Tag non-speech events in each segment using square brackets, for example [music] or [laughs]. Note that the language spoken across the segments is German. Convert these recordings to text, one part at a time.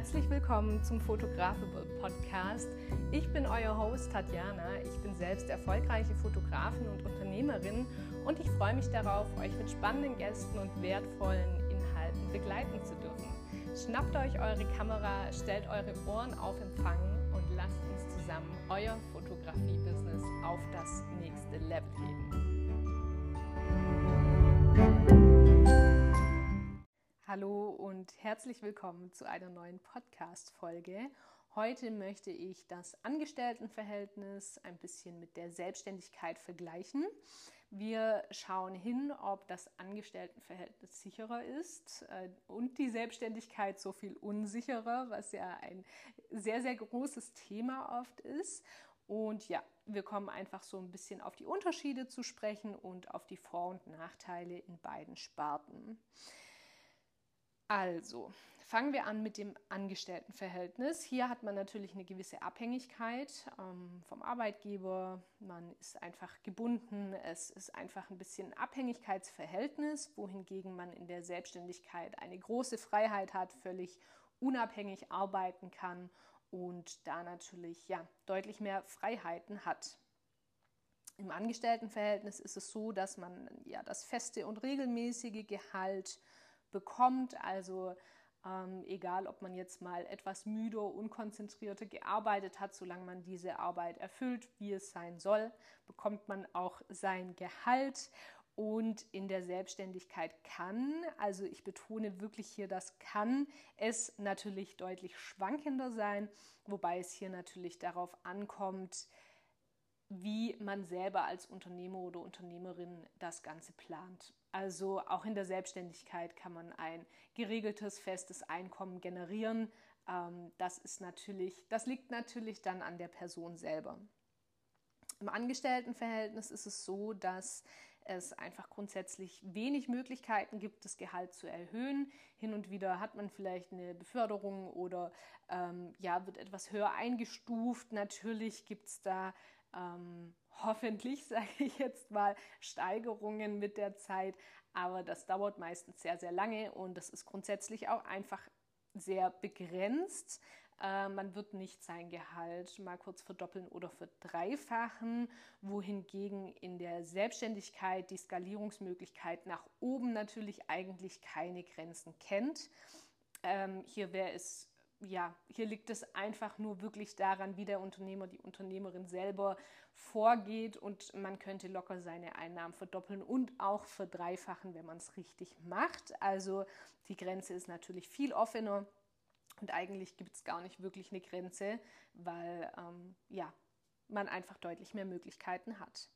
Herzlich willkommen zum Photographical Podcast. Ich bin euer Host Tatjana. Ich bin selbst erfolgreiche Fotografin und Unternehmerin und ich freue mich darauf, euch mit spannenden Gästen und wertvollen Inhalten begleiten zu dürfen. Schnappt euch eure Kamera, stellt eure Ohren auf Empfang und lasst uns zusammen euer Fotografie-Business auf das nächste Level heben. Hallo und herzlich willkommen zu einer neuen Podcast-Folge. Heute möchte ich das Angestelltenverhältnis ein bisschen mit der Selbstständigkeit vergleichen. Wir schauen hin, ob das Angestelltenverhältnis sicherer ist äh, und die Selbstständigkeit so viel unsicherer, was ja ein sehr, sehr großes Thema oft ist. Und ja, wir kommen einfach so ein bisschen auf die Unterschiede zu sprechen und auf die Vor- und Nachteile in beiden Sparten. Also, fangen wir an mit dem Angestelltenverhältnis. Hier hat man natürlich eine gewisse Abhängigkeit ähm, vom Arbeitgeber. Man ist einfach gebunden. Es ist einfach ein bisschen ein Abhängigkeitsverhältnis, wohingegen man in der Selbstständigkeit eine große Freiheit hat, völlig unabhängig arbeiten kann und da natürlich ja deutlich mehr Freiheiten hat. Im Angestelltenverhältnis ist es so, dass man ja das feste und regelmäßige Gehalt bekommt. Also ähm, egal, ob man jetzt mal etwas müde, unkonzentrierter gearbeitet hat, solange man diese Arbeit erfüllt, wie es sein soll, bekommt man auch sein Gehalt. Und in der Selbstständigkeit kann, also ich betone wirklich hier das kann, es natürlich deutlich schwankender sein, wobei es hier natürlich darauf ankommt, wie man selber als Unternehmer oder Unternehmerin das Ganze plant. Also auch in der Selbstständigkeit kann man ein geregeltes, festes Einkommen generieren. Ähm, das ist natürlich, das liegt natürlich dann an der Person selber. Im Angestelltenverhältnis ist es so, dass es einfach grundsätzlich wenig Möglichkeiten gibt, das Gehalt zu erhöhen. Hin und wieder hat man vielleicht eine Beförderung oder ähm, ja, wird etwas höher eingestuft. Natürlich gibt es da ähm, hoffentlich, [laughs] sage ich jetzt mal, Steigerungen mit der Zeit. Aber das dauert meistens sehr, sehr lange und das ist grundsätzlich auch einfach sehr begrenzt. Äh, man wird nicht sein Gehalt mal kurz verdoppeln oder verdreifachen, wohingegen in der Selbstständigkeit die Skalierungsmöglichkeit nach oben natürlich eigentlich keine Grenzen kennt. Ähm, hier wäre es ja, hier liegt es einfach nur wirklich daran, wie der Unternehmer, die Unternehmerin selber vorgeht und man könnte locker seine Einnahmen verdoppeln und auch verdreifachen, wenn man es richtig macht. Also die Grenze ist natürlich viel offener und eigentlich gibt es gar nicht wirklich eine Grenze, weil ähm, ja, man einfach deutlich mehr Möglichkeiten hat.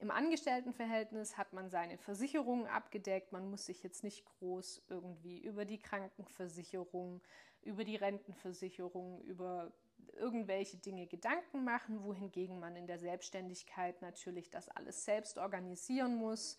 Im Angestelltenverhältnis hat man seine Versicherungen abgedeckt. Man muss sich jetzt nicht groß irgendwie über die Krankenversicherung, über die Rentenversicherung, über irgendwelche Dinge Gedanken machen, wohingegen man in der Selbstständigkeit natürlich das alles selbst organisieren muss.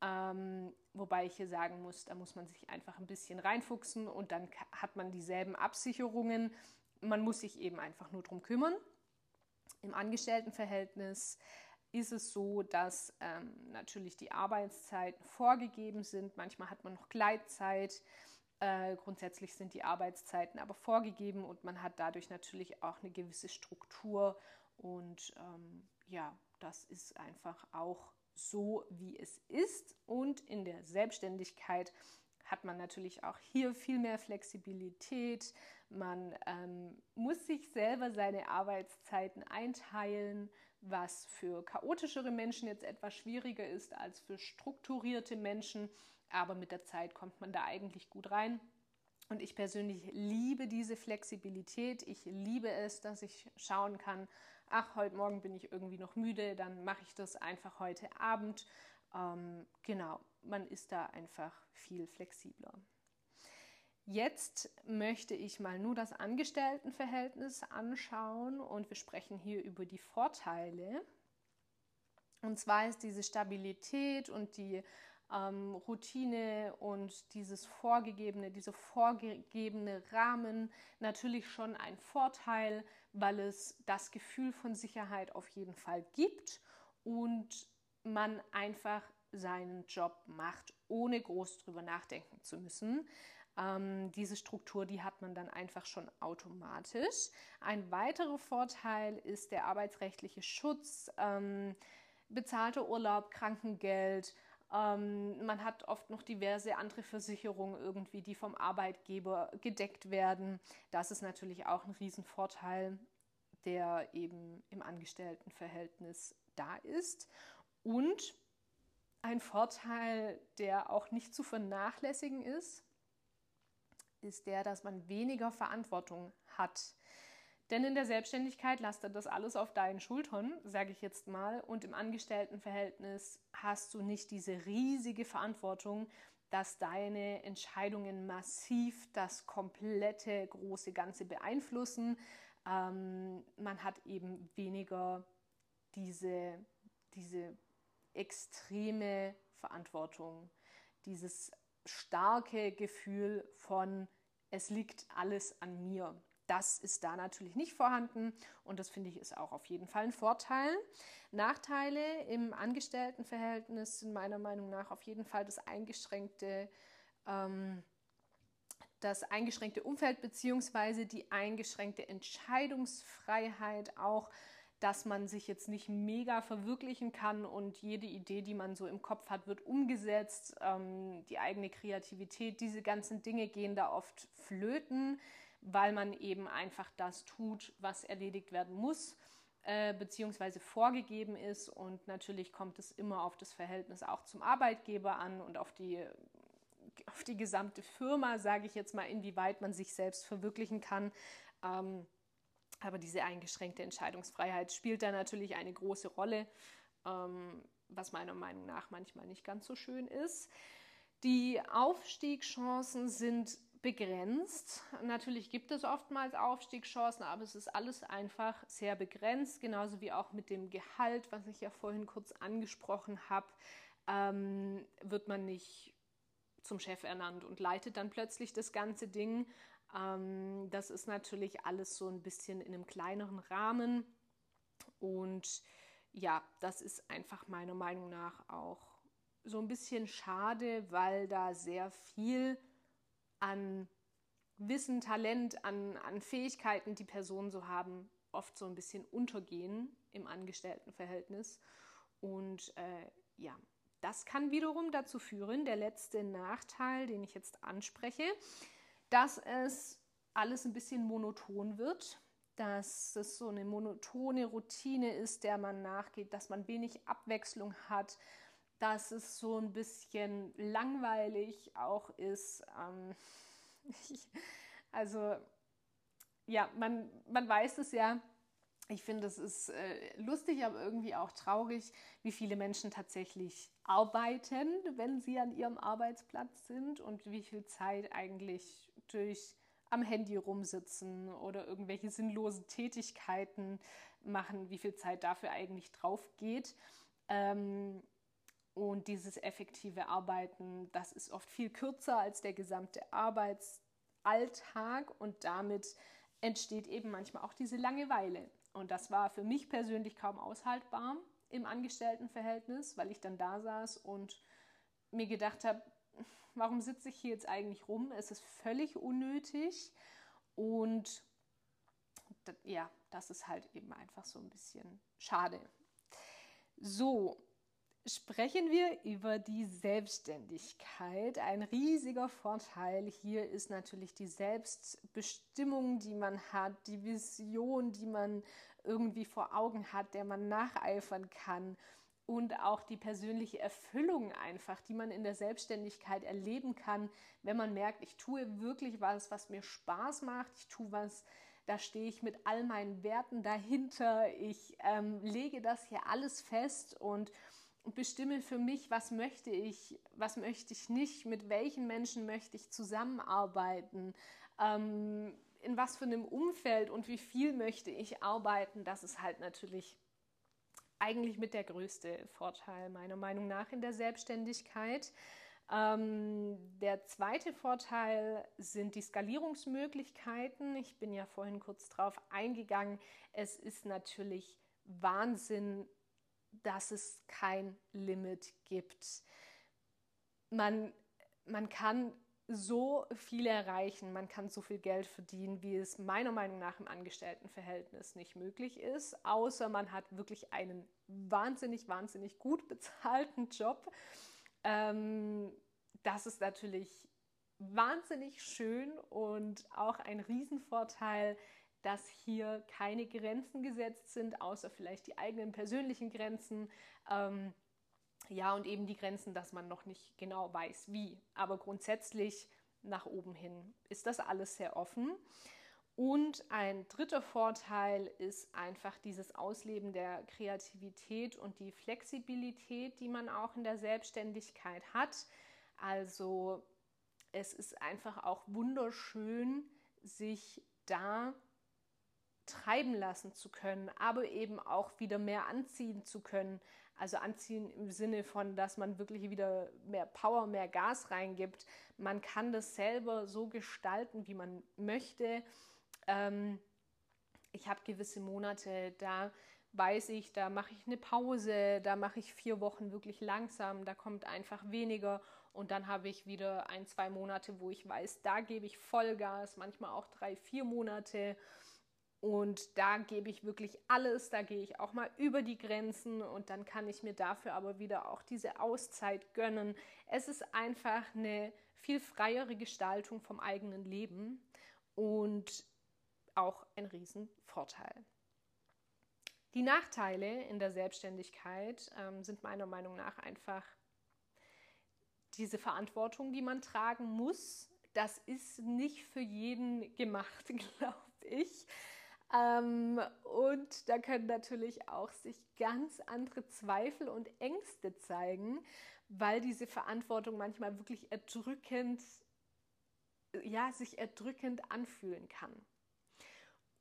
Ähm, wobei ich hier sagen muss, da muss man sich einfach ein bisschen reinfuchsen und dann hat man dieselben Absicherungen. Man muss sich eben einfach nur darum kümmern. Im Angestelltenverhältnis ist es so, dass ähm, natürlich die Arbeitszeiten vorgegeben sind. Manchmal hat man noch Gleitzeit. Äh, grundsätzlich sind die Arbeitszeiten aber vorgegeben und man hat dadurch natürlich auch eine gewisse Struktur. Und ähm, ja, das ist einfach auch so, wie es ist. Und in der Selbstständigkeit hat man natürlich auch hier viel mehr Flexibilität. Man ähm, muss sich selber seine Arbeitszeiten einteilen, was für chaotischere Menschen jetzt etwas schwieriger ist als für strukturierte Menschen. Aber mit der Zeit kommt man da eigentlich gut rein. Und ich persönlich liebe diese Flexibilität. Ich liebe es, dass ich schauen kann, ach, heute Morgen bin ich irgendwie noch müde, dann mache ich das einfach heute Abend. Ähm, genau, man ist da einfach viel flexibler. Jetzt möchte ich mal nur das Angestelltenverhältnis anschauen und wir sprechen hier über die Vorteile. Und zwar ist diese Stabilität und die ähm, Routine und dieses vorgegebene, dieser vorgegebene Rahmen natürlich schon ein Vorteil, weil es das Gefühl von Sicherheit auf jeden Fall gibt und man einfach seinen Job macht, ohne groß drüber nachdenken zu müssen. Ähm, diese Struktur, die hat man dann einfach schon automatisch. Ein weiterer Vorteil ist der arbeitsrechtliche Schutz, ähm, bezahlter Urlaub, Krankengeld. Ähm, man hat oft noch diverse andere Versicherungen irgendwie, die vom Arbeitgeber gedeckt werden. Das ist natürlich auch ein Riesenvorteil, der eben im Angestelltenverhältnis da ist. Und ein Vorteil, der auch nicht zu vernachlässigen ist, ist der, dass man weniger Verantwortung hat. Denn in der Selbstständigkeit lastet das alles auf deinen Schultern, sage ich jetzt mal, und im Angestelltenverhältnis hast du nicht diese riesige Verantwortung, dass deine Entscheidungen massiv das komplette große Ganze beeinflussen. Ähm, man hat eben weniger diese, diese extreme Verantwortung, dieses starke Gefühl von, es liegt alles an mir. Das ist da natürlich nicht vorhanden und das finde ich ist auch auf jeden Fall ein Vorteil. Nachteile im Angestelltenverhältnis sind meiner Meinung nach auf jeden Fall das eingeschränkte, ähm, das eingeschränkte Umfeld bzw. die eingeschränkte Entscheidungsfreiheit auch dass man sich jetzt nicht mega verwirklichen kann und jede Idee, die man so im Kopf hat, wird umgesetzt. Ähm, die eigene Kreativität, diese ganzen Dinge gehen da oft flöten, weil man eben einfach das tut, was erledigt werden muss äh, beziehungsweise vorgegeben ist. Und natürlich kommt es immer auf das Verhältnis auch zum Arbeitgeber an und auf die auf die gesamte Firma, sage ich jetzt mal, inwieweit man sich selbst verwirklichen kann. Ähm, aber diese eingeschränkte Entscheidungsfreiheit spielt da natürlich eine große Rolle, ähm, was meiner Meinung nach manchmal nicht ganz so schön ist. Die Aufstiegschancen sind begrenzt. Natürlich gibt es oftmals Aufstiegschancen, aber es ist alles einfach sehr begrenzt, genauso wie auch mit dem Gehalt, was ich ja vorhin kurz angesprochen habe, ähm, wird man nicht zum Chef ernannt und leitet dann plötzlich das ganze Ding, ähm, das ist natürlich alles so ein bisschen in einem kleineren Rahmen. Und ja, das ist einfach meiner Meinung nach auch so ein bisschen schade, weil da sehr viel an Wissen, Talent, an, an Fähigkeiten, die Personen so haben, oft so ein bisschen untergehen im Angestelltenverhältnis. Und äh, ja, das kann wiederum dazu führen, der letzte Nachteil, den ich jetzt anspreche, dass es alles ein bisschen monoton wird, dass es so eine monotone Routine ist, der man nachgeht, dass man wenig Abwechslung hat, dass es so ein bisschen langweilig auch ist. Ähm, [laughs] also ja, man, man weiß es ja. Ich finde, es ist äh, lustig, aber irgendwie auch traurig, wie viele Menschen tatsächlich arbeiten, wenn sie an ihrem Arbeitsplatz sind und wie viel Zeit eigentlich durch am Handy rumsitzen oder irgendwelche sinnlosen Tätigkeiten machen, wie viel Zeit dafür eigentlich drauf geht. Ähm, und dieses effektive Arbeiten, das ist oft viel kürzer als der gesamte Arbeitsalltag und damit entsteht eben manchmal auch diese Langeweile. Und das war für mich persönlich kaum aushaltbar im Angestelltenverhältnis, weil ich dann da saß und mir gedacht habe, warum sitze ich hier jetzt eigentlich rum? Es ist völlig unnötig und ja, das ist halt eben einfach so ein bisschen schade. So, sprechen wir über die Selbstständigkeit. Ein riesiger Vorteil hier ist natürlich die Selbstbestimmung, die man hat, die Vision, die man irgendwie vor Augen hat, der man nacheifern kann und auch die persönliche Erfüllung einfach, die man in der Selbstständigkeit erleben kann, wenn man merkt, ich tue wirklich was, was mir Spaß macht, ich tue was, da stehe ich mit all meinen Werten dahinter, ich ähm, lege das hier alles fest und bestimme für mich, was möchte ich, was möchte ich nicht, mit welchen Menschen möchte ich zusammenarbeiten, ähm, in was für einem Umfeld und wie viel möchte ich arbeiten, das ist halt natürlich eigentlich mit der größte Vorteil meiner Meinung nach in der Selbstständigkeit. Ähm, der zweite Vorteil sind die Skalierungsmöglichkeiten. Ich bin ja vorhin kurz drauf eingegangen. Es ist natürlich Wahnsinn, dass es kein Limit gibt. Man, man kann so viel erreichen, man kann so viel Geld verdienen, wie es meiner Meinung nach im Angestelltenverhältnis nicht möglich ist, außer man hat wirklich einen wahnsinnig, wahnsinnig gut [laughs] bezahlten Job. Ähm, das ist natürlich wahnsinnig schön und auch ein Riesenvorteil, dass hier keine Grenzen gesetzt sind, außer vielleicht die eigenen persönlichen Grenzen. Ähm, ja, und eben die Grenzen, dass man noch nicht genau weiß, wie. Aber grundsätzlich nach oben hin ist das alles sehr offen. Und ein dritter Vorteil ist einfach dieses Ausleben der Kreativität und die Flexibilität, die man auch in der Selbstständigkeit hat. Also es ist einfach auch wunderschön, sich da treiben lassen zu können, aber eben auch wieder mehr anziehen zu können. Also anziehen im Sinne von, dass man wirklich wieder mehr Power, mehr Gas reingibt. Man kann das selber so gestalten, wie man möchte. Ähm, ich habe gewisse Monate, da weiß ich, da mache ich eine Pause, da mache ich vier Wochen wirklich langsam, da kommt einfach weniger und dann habe ich wieder ein, zwei Monate, wo ich weiß, da gebe ich Vollgas, manchmal auch drei, vier Monate. Und da gebe ich wirklich alles, da gehe ich auch mal über die Grenzen und dann kann ich mir dafür aber wieder auch diese Auszeit gönnen. Es ist einfach eine viel freiere Gestaltung vom eigenen Leben und auch ein Riesenvorteil. Die Nachteile in der Selbstständigkeit ähm, sind meiner Meinung nach einfach diese Verantwortung, die man tragen muss. Das ist nicht für jeden gemacht, [laughs] glaube ich. Ähm, und da können natürlich auch sich ganz andere Zweifel und Ängste zeigen, weil diese Verantwortung manchmal wirklich erdrückend, ja, sich erdrückend anfühlen kann.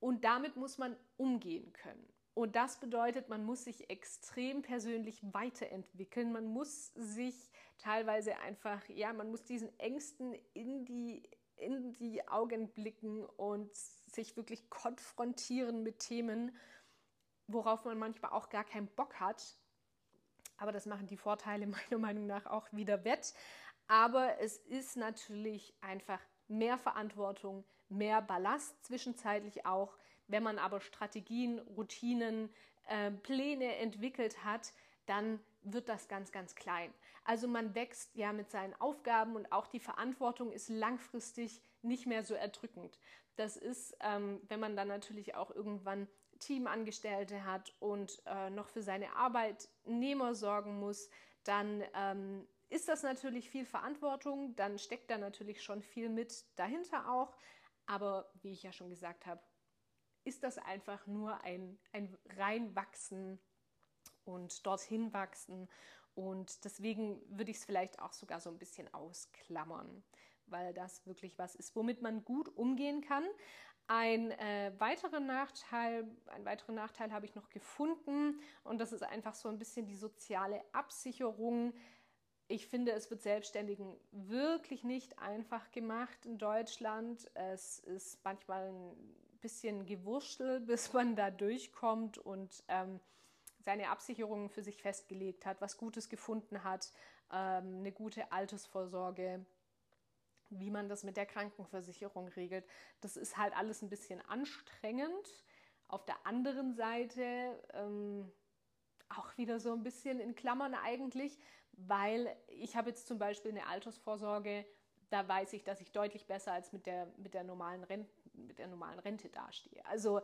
Und damit muss man umgehen können. Und das bedeutet, man muss sich extrem persönlich weiterentwickeln. Man muss sich teilweise einfach, ja, man muss diesen Ängsten in die, in die Augen blicken und sich wirklich konfrontieren mit Themen, worauf man manchmal auch gar keinen Bock hat. Aber das machen die Vorteile [laughs] meiner Meinung nach auch wieder wett. Aber es ist natürlich einfach mehr Verantwortung, mehr Ballast zwischenzeitlich auch. Wenn man aber Strategien, Routinen, äh, Pläne entwickelt hat, dann wird das ganz, ganz klein. Also man wächst ja mit seinen Aufgaben und auch die Verantwortung ist langfristig nicht mehr so erdrückend. Das ist, ähm, wenn man dann natürlich auch irgendwann Teamangestellte hat und äh, noch für seine Arbeitnehmer sorgen muss, dann ähm, ist das natürlich viel Verantwortung, dann steckt da natürlich schon viel mit dahinter auch. Aber wie ich ja schon gesagt habe, ist das einfach nur ein, ein Reinwachsen und dorthin wachsen. Und deswegen würde ich es vielleicht auch sogar so ein bisschen ausklammern, weil das wirklich was ist, womit man gut umgehen kann. Ein äh, weiterer Nachteil, einen weiteren Nachteil habe ich noch gefunden und das ist einfach so ein bisschen die soziale Absicherung. Ich finde, es wird Selbstständigen wirklich nicht einfach gemacht in Deutschland. Es ist manchmal ein bisschen Gewurschtel, [laughs] bis man da durchkommt und ähm, seine Absicherungen für sich festgelegt hat, was Gutes gefunden hat, ähm, eine gute Altersvorsorge, wie man das mit der Krankenversicherung regelt. Das ist halt alles ein bisschen anstrengend. Auf der anderen Seite ähm, auch wieder so ein bisschen in Klammern eigentlich, weil ich habe jetzt zum Beispiel eine Altersvorsorge, da weiß ich, dass ich deutlich besser als mit der, mit der, normalen, Rente, mit der normalen Rente dastehe. Also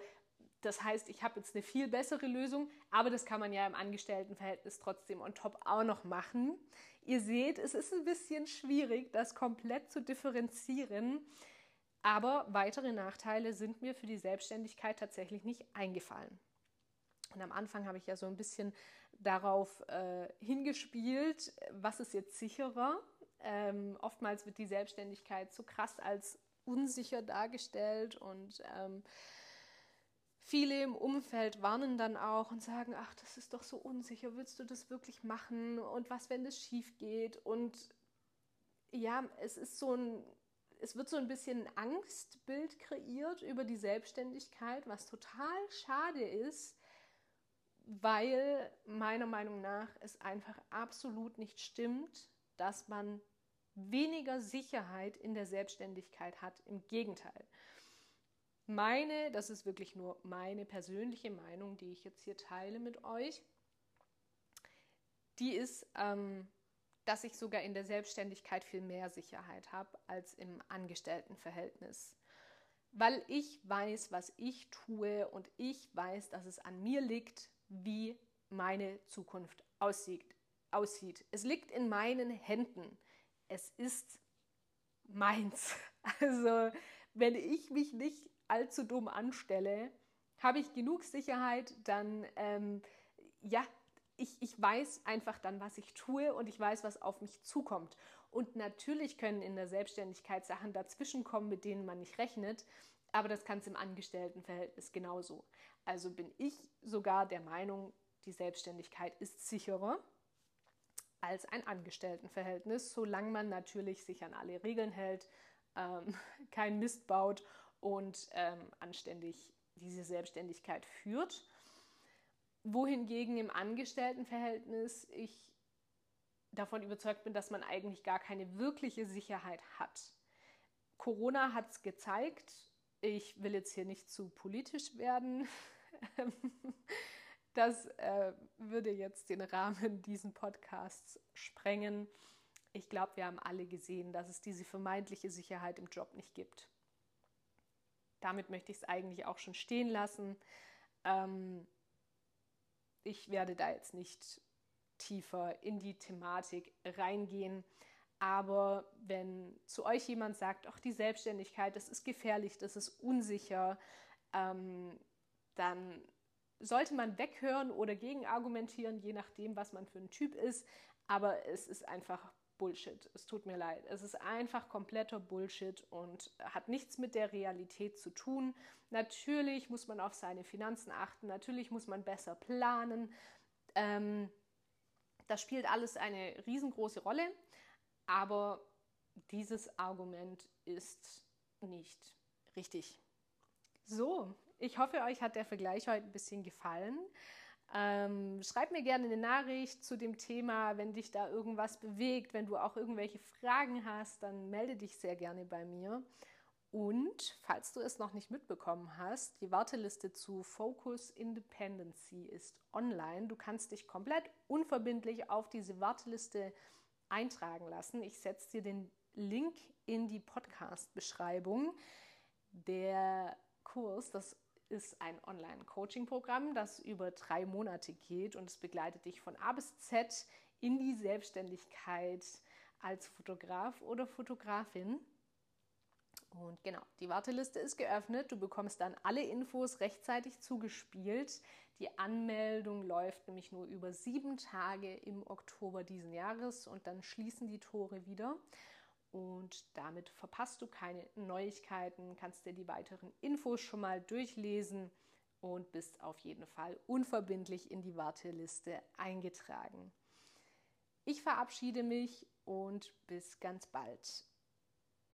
das heißt, ich habe jetzt eine viel bessere Lösung, aber das kann man ja im Angestelltenverhältnis trotzdem on top auch noch machen. Ihr seht, es ist ein bisschen schwierig, das komplett zu differenzieren, aber weitere Nachteile sind mir für die Selbstständigkeit tatsächlich nicht eingefallen. Und am Anfang habe ich ja so ein bisschen darauf äh, hingespielt, was ist jetzt sicherer. Ähm, oftmals wird die Selbstständigkeit so krass als unsicher dargestellt und ähm, viele im Umfeld warnen dann auch und sagen, ach, das ist doch so unsicher, willst du das wirklich machen und was, wenn das schief geht? Und ja, es ist so ein, es wird so ein bisschen ein Angstbild kreiert über die Selbstständigkeit, was total schade ist, weil meiner Meinung nach es einfach absolut nicht stimmt, dass man weniger Sicherheit in der Selbstständigkeit hat. Im Gegenteil. Meine, das ist wirklich nur meine persönliche Meinung, die ich jetzt hier teile mit euch, die ist, ähm, dass ich sogar in der Selbstständigkeit viel mehr Sicherheit habe als im Angestelltenverhältnis. Weil ich weiß, was ich tue und ich weiß, dass es an mir liegt, wie meine Zukunft aussieht. aussieht. Es liegt in meinen Händen. Es ist meins. [laughs] Also, wenn ich mich nicht allzu dumm anstelle, habe ich genug Sicherheit, dann ähm, ja, ich, ich weiß einfach dann, was ich tue und ich weiß, was auf mich zukommt. Und natürlich können in der Selbstständigkeit Sachen dazwischenkommen, mit denen man nicht rechnet, aber das kann es im Angestelltenverhältnis genauso. Also bin ich sogar der Meinung, die Selbstständigkeit ist sicherer als ein Angestelltenverhältnis, solange man natürlich sich an alle Regeln hält, ähm, [laughs] kein Mist baut und ähm, anständig diese Selbstständigkeit führt wohingegen im Angestelltenverhältnis ich davon überzeugt bin, dass man eigentlich gar keine wirkliche Sicherheit hat. Corona hat es gezeigt. Ich will jetzt hier nicht zu politisch werden. [laughs] Das äh, würde jetzt den Rahmen diesen Podcasts sprengen. Ich glaube, wir haben alle gesehen, dass es diese vermeintliche Sicherheit im Job nicht gibt. Damit möchte ich es eigentlich auch schon stehen lassen. Ähm, ich werde da jetzt nicht tiefer in die Thematik reingehen. Aber wenn zu euch jemand sagt, ach, die Selbstständigkeit, das ist gefährlich, das ist unsicher, ähm, dann sollte man weghören oder gegenargumentieren, je nachdem, was man für ein Typ ist. Aber es ist einfach Bullshit. Es tut mir leid. Es ist einfach kompletter Bullshit und hat nichts mit der Realität zu tun. Natürlich muss man auf seine Finanzen achten. Natürlich muss man besser planen. Ähm, das spielt alles eine riesengroße Rolle. Aber dieses Argument ist nicht richtig. So, ich hoffe, euch hat der Vergleich heute ein bisschen gefallen. Ähm, schreib mir gerne eine Nachricht zu dem Thema, wenn dich da irgendwas bewegt, wenn du auch irgendwelche Fragen hast, dann melde dich sehr gerne bei mir. Und falls du es noch nicht mitbekommen hast, die Warteliste zu Focus Independency ist online. Du kannst dich komplett unverbindlich auf diese Warteliste eintragen lassen. Ich setze dir den Link in die Podcast-Beschreibung. Der Kurs, das ist ein Online-Coaching-Programm, das über drei Monate geht und es begleitet dich von A bis Z in die Selbstständigkeit als Fotograf oder Fotografin. Und genau, die Warteliste ist geöffnet. Du bekommst dann alle Infos rechtzeitig zugespielt. Die Anmeldung läuft nämlich nur über sieben Tage im Oktober diesen Jahres und dann schließen die Tore wieder und damit verpasst du keine Neuigkeiten, kannst dir die weiteren Infos schon mal durchlesen und bist auf jeden Fall unverbindlich in die Warteliste eingetragen. Ich verabschiede mich und bis ganz bald.